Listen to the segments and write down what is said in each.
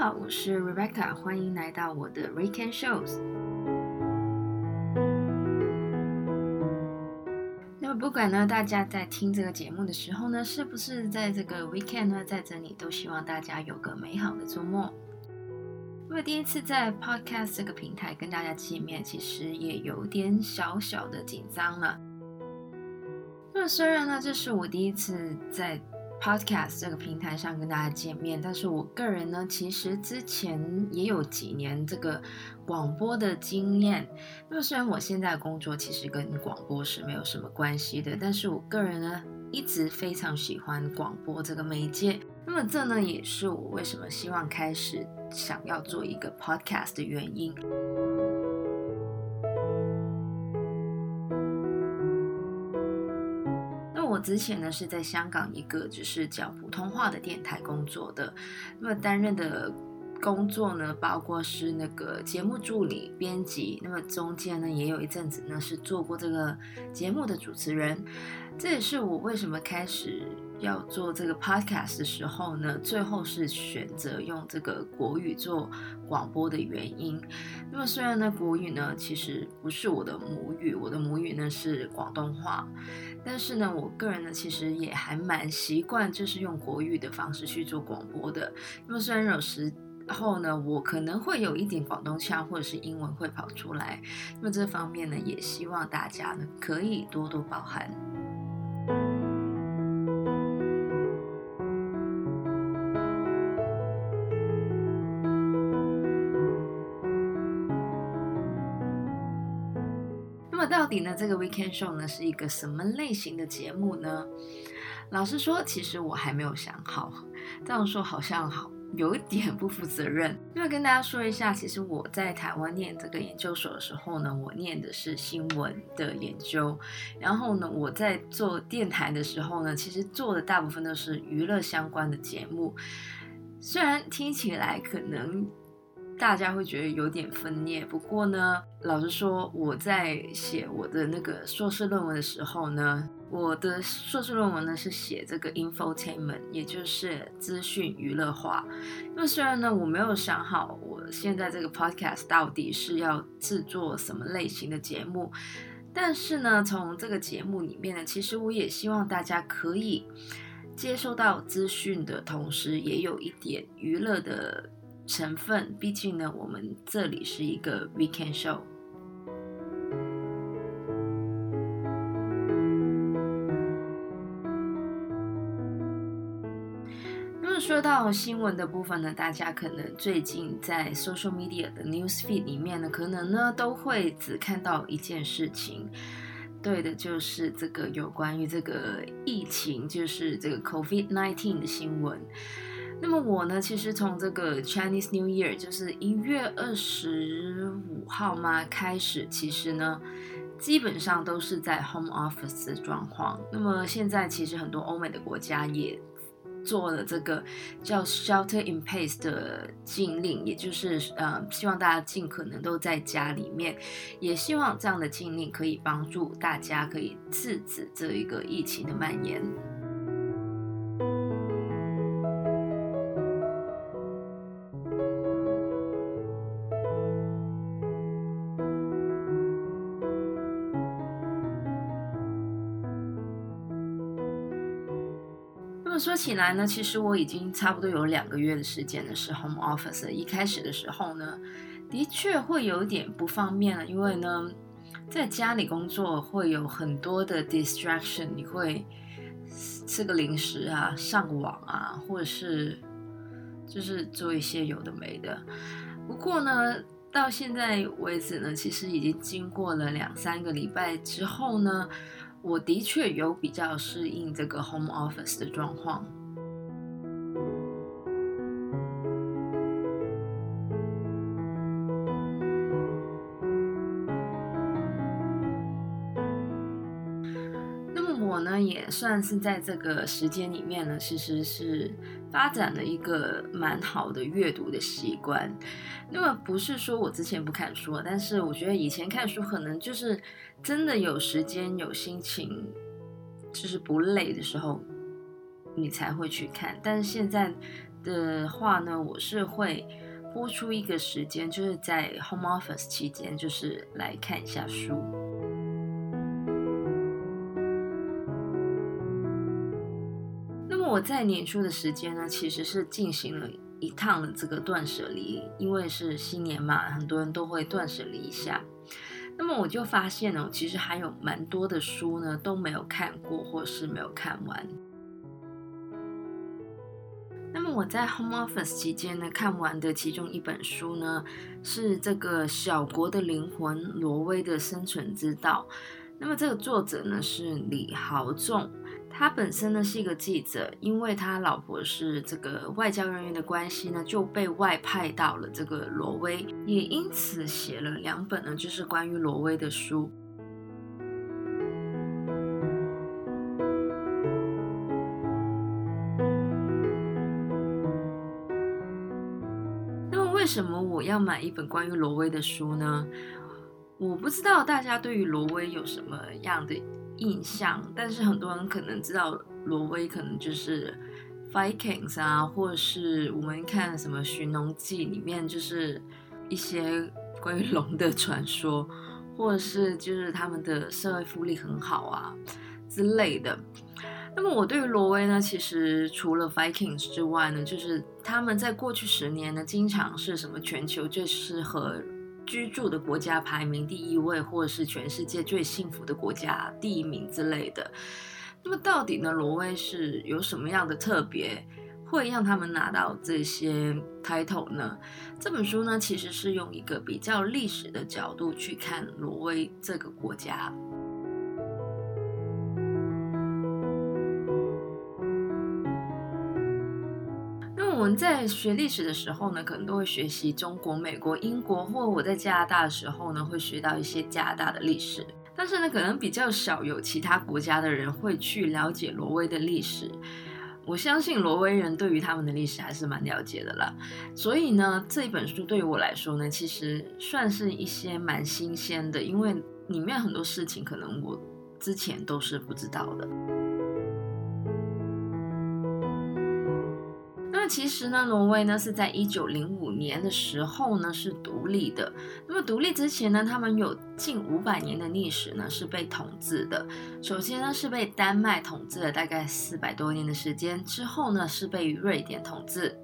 好，我是 Rebecca，欢迎来到我的 Weekend Shows。那么不管呢，大家在听这个节目的时候呢，是不是在这个 Weekend 呢，在这里都希望大家有个美好的周末。那么第一次在 Podcast 这个平台跟大家见面，其实也有点小小的紧张了。那么虽然呢，这是我第一次在 Podcast 这个平台上跟大家见面，但是我个人呢，其实之前也有几年这个广播的经验。那么虽然我现在工作其实跟广播是没有什么关系的，但是我个人呢，一直非常喜欢广播这个媒介。那么这呢，也是我为什么希望开始想要做一个 Podcast 的原因。之前呢是在香港一个只是讲普通话的电台工作的，那么担任的工作呢，包括是那个节目助理、编辑，那么中间呢也有一阵子呢是做过这个节目的主持人，这也是我为什么开始。要做这个 podcast 的时候呢，最后是选择用这个国语做广播的原因。那么虽然呢，国语呢其实不是我的母语，我的母语呢是广东话，但是呢，我个人呢其实也还蛮习惯，就是用国语的方式去做广播的。那么虽然有时候呢，我可能会有一点广东腔或者是英文会跑出来，那么这方面呢，也希望大家呢可以多多包涵。到底呢，这个 Weekend Show 呢是一个什么类型的节目呢？老实说，其实我还没有想好。这样说好像好有一点不负责任。因为跟大家说一下，其实我在台湾念这个研究所的时候呢，我念的是新闻的研究。然后呢，我在做电台的时候呢，其实做的大部分都是娱乐相关的节目。虽然听起来可能。大家会觉得有点分裂，不过呢，老实说，我在写我的那个硕士论文的时候呢，我的硕士论文呢是写这个 infotainment，也就是资讯娱乐化。那么虽然呢，我没有想好我现在这个 podcast 到底是要制作什么类型的节目，但是呢，从这个节目里面呢，其实我也希望大家可以接收到资讯的同时，也有一点娱乐的。成分，毕竟呢，我们这里是一个 weekend show。那么说到新闻的部分呢，大家可能最近在 social media 的 news feed 里面呢，可能呢都会只看到一件事情，对的，就是这个有关于这个疫情，就是这个 COVID-19 的新闻。那么我呢，其实从这个 Chinese New Year，就是一月二十五号嘛开始，其实呢，基本上都是在 home office 的状况。那么现在其实很多欧美的国家也做了这个叫 shelter in place 的禁令，也就是呃，希望大家尽可能都在家里面，也希望这样的禁令可以帮助大家可以制止这一个疫情的蔓延。那么说起来呢，其实我已经差不多有两个月的时间的是 home office。一开始的时候呢，的确会有点不方便了，因为呢，在家里工作会有很多的 distraction，你会吃个零食啊，上网啊，或者是就是做一些有的没的。不过呢，到现在为止呢，其实已经经过了两三个礼拜之后呢。我的确有比较适应这个 home office 的状况。那么我呢也算是在这个时间里面呢，其实是发展了一个蛮好的阅读的习惯。那么不是说我之前不看书，但是我觉得以前看书可能就是真的有时间、有心情，就是不累的时候，你才会去看。但是现在的话呢，我是会拨出一个时间，就是在 home office 期间，就是来看一下书。我在年初的时间呢，其实是进行了一趟的这个断舍离，因为是新年嘛，很多人都会断舍离一下。那么我就发现呢，其实还有蛮多的书呢都没有看过，或是没有看完。那么我在 home office 期间呢，看完的其中一本书呢，是这个《小国的灵魂：挪威的生存之道》。那么这个作者呢是李豪仲。他本身呢是一个记者，因为他老婆是这个外交人员的关系呢，就被外派到了这个挪威，也因此写了两本呢，就是关于挪威的书。那么为什么我要买一本关于挪威的书呢？我不知道大家对于挪威有什么样的印象，但是很多人可能知道挪威可能就是 Vikings 啊，或是我们看什么《寻龙记》里面就是一些关于龙的传说，或者是就是他们的社会福利很好啊之类的。那么我对于挪威呢，其实除了 Vikings 之外呢，就是他们在过去十年呢，经常是什么全球最适合。居住的国家排名第一位，或者是全世界最幸福的国家第一名之类的。那么到底呢，挪威是有什么样的特别，会让他们拿到这些 title 呢？这本书呢，其实是用一个比较历史的角度去看挪威这个国家。们在学历史的时候呢，可能都会学习中国、美国、英国，或我在加拿大的时候呢，会学到一些加拿大的历史。但是呢，可能比较少有其他国家的人会去了解挪威的历史。我相信挪威人对于他们的历史还是蛮了解的啦。所以呢，这一本书对于我来说呢，其实算是一些蛮新鲜的，因为里面很多事情可能我之前都是不知道的。其实呢，挪威呢是在一九零五年的时候呢是独立的。那么独立之前呢，他们有近五百年的历史呢是被统治的。首先呢是被丹麦统治了大概四百多年的时间，之后呢是被瑞典统治。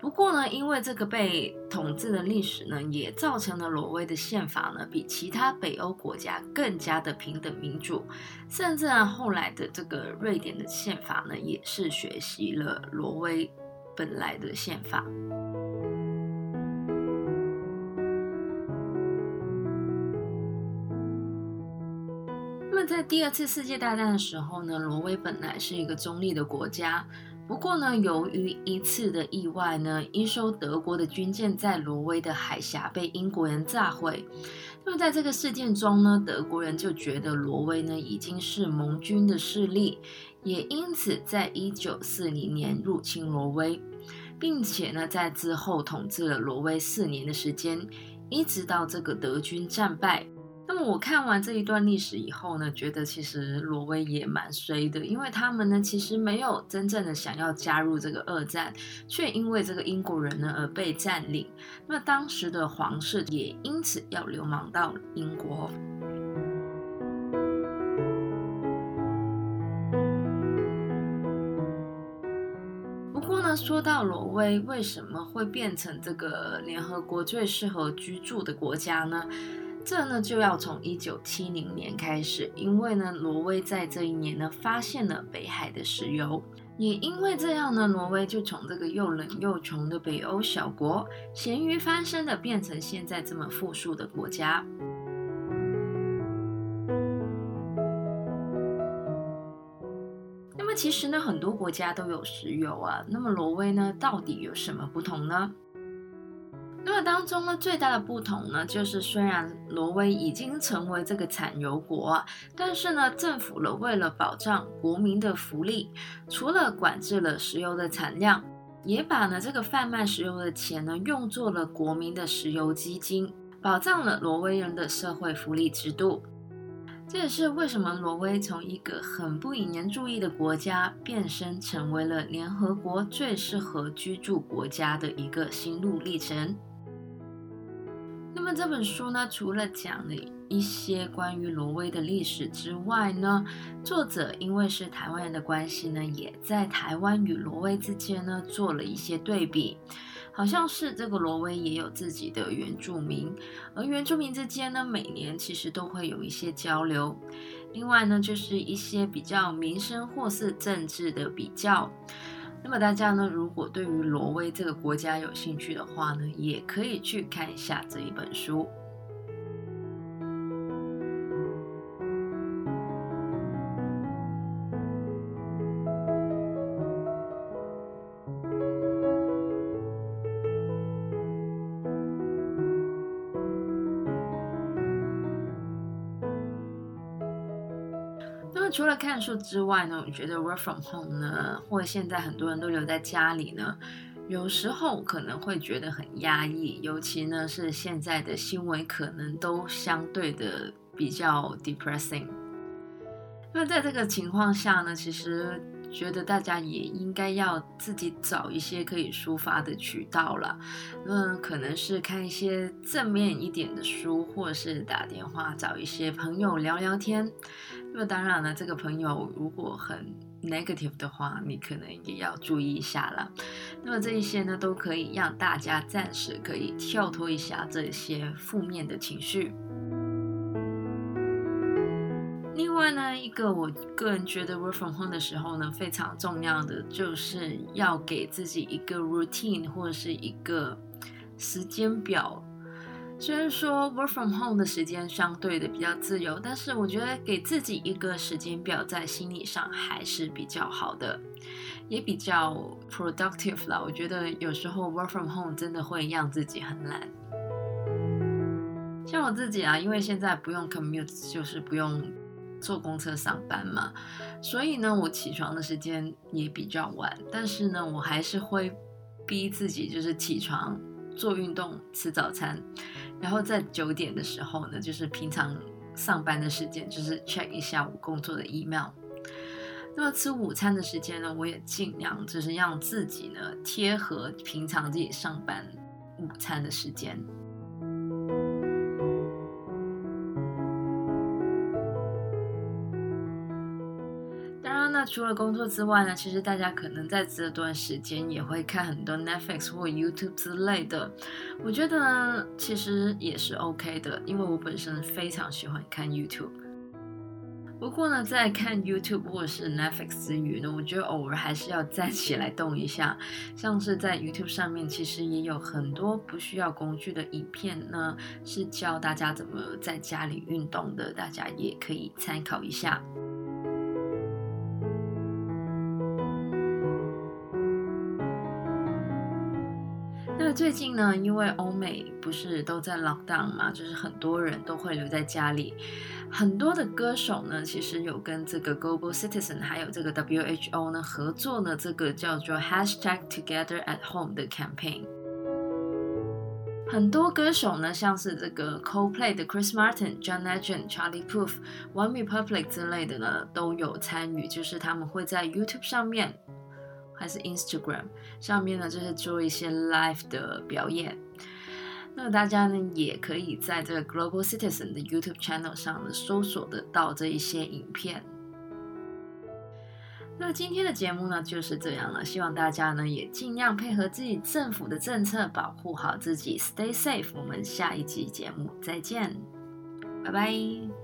不过呢，因为这个被统治的历史呢，也造成了挪威的宪法呢比其他北欧国家更加的平等民主。甚至呢，后来的这个瑞典的宪法呢，也是学习了挪威。本来的宪法。那么，在第二次世界大战的时候呢，挪威本来是一个中立的国家。不过呢，由于一次的意外呢，一艘德国的军舰在挪威的海峡被英国人炸毁。那么，在这个事件中呢，德国人就觉得挪威呢已经是盟军的势力。也因此，在一九四零年入侵挪威，并且呢，在之后统治了挪威四年的时间，一直到这个德军战败。那么我看完这一段历史以后呢，觉得其实挪威也蛮衰的，因为他们呢其实没有真正的想要加入这个二战，却因为这个英国人呢而被占领。那么当时的皇室也因此要流亡到英国。说到挪威为什么会变成这个联合国最适合居住的国家呢？这呢就要从一九七零年开始，因为呢挪威在这一年呢发现了北海的石油，也因为这样呢，挪威就从这个又冷又穷的北欧小国，咸鱼翻身的变成现在这么富庶的国家。其实呢，很多国家都有石油啊。那么挪威呢，到底有什么不同呢？那么当中呢，最大的不同呢，就是虽然挪威已经成为这个产油国，但是呢，政府呢为了保障国民的福利，除了管制了石油的产量，也把呢这个贩卖石油的钱呢用作了国民的石油基金，保障了挪威人的社会福利制度。这也是为什么挪威从一个很不引人注意的国家，变身成为了联合国最适合居住国家的一个心路历程。那么这本书呢，除了讲了一些关于挪威的历史之外呢，作者因为是台湾人的关系呢，也在台湾与挪威之间呢做了一些对比。好像是这个挪威也有自己的原住民，而原住民之间呢，每年其实都会有一些交流。另外呢，就是一些比较民生或是政治的比较。那么大家呢，如果对于挪威这个国家有兴趣的话呢，也可以去看一下这一本书。除了看书之外呢，我觉得 work from home 呢，或现在很多人都留在家里呢，有时候可能会觉得很压抑，尤其呢是现在的新闻可能都相对的比较 depressing。那在这个情况下呢，其实觉得大家也应该要自己找一些可以抒发的渠道了。那可能是看一些正面一点的书，或是打电话找一些朋友聊聊天。那么当然了，这个朋友如果很 negative 的话，你可能也要注意一下了。那么这一些呢，都可以让大家暂时可以跳脱一下这些负面的情绪。另外呢，一个我个人觉得 work from home 的时候呢，非常重要的就是要给自己一个 routine 或者是一个时间表。虽然说 work from home 的时间相对的比较自由，但是我觉得给自己一个时间表，在心理上还是比较好的，也比较 productive 啦。我觉得有时候 work from home 真的会让自己很懒。像我自己啊，因为现在不用 commute，就是不用坐公车上班嘛，所以呢，我起床的时间也比较晚，但是呢，我还是会逼自己，就是起床。做运动、吃早餐，然后在九点的时候呢，就是平常上班的时间，就是 check 一下我工作的 email。那么吃午餐的时间呢，我也尽量就是让自己呢贴合平常自己上班午餐的时间。那除了工作之外呢，其实大家可能在这段时间也会看很多 Netflix 或 YouTube 之类的。我觉得呢，其实也是 OK 的，因为我本身非常喜欢看 YouTube。不过呢，在看 YouTube 或是 Netflix 之余呢，我觉得偶尔还是要站起来动一下。像是在 YouTube 上面，其实也有很多不需要工具的影片呢，是教大家怎么在家里运动的，大家也可以参考一下。最近呢，因为欧美不是都在 lockdown 嘛，就是很多人都会留在家里。很多的歌手呢，其实有跟这个 Global Citizen 还有这个 WHO 呢合作呢，这个叫做 Hashtag Together at Home 的 campaign。很多歌手呢，像是这个 Coldplay 的 Chris Martin、John Legend、Charlie Puth、One Republic 之类的呢，都有参与，就是他们会在 YouTube 上面。还是 Instagram 上面呢，就是做一些 live 的表演。那大家呢，也可以在这个 Global Citizen 的 YouTube channel 上呢，搜索得到这一些影片。那今天的节目呢，就是这样了。希望大家呢，也尽量配合自己政府的政策，保护好自己，Stay safe。我们下一集节目再见，拜拜。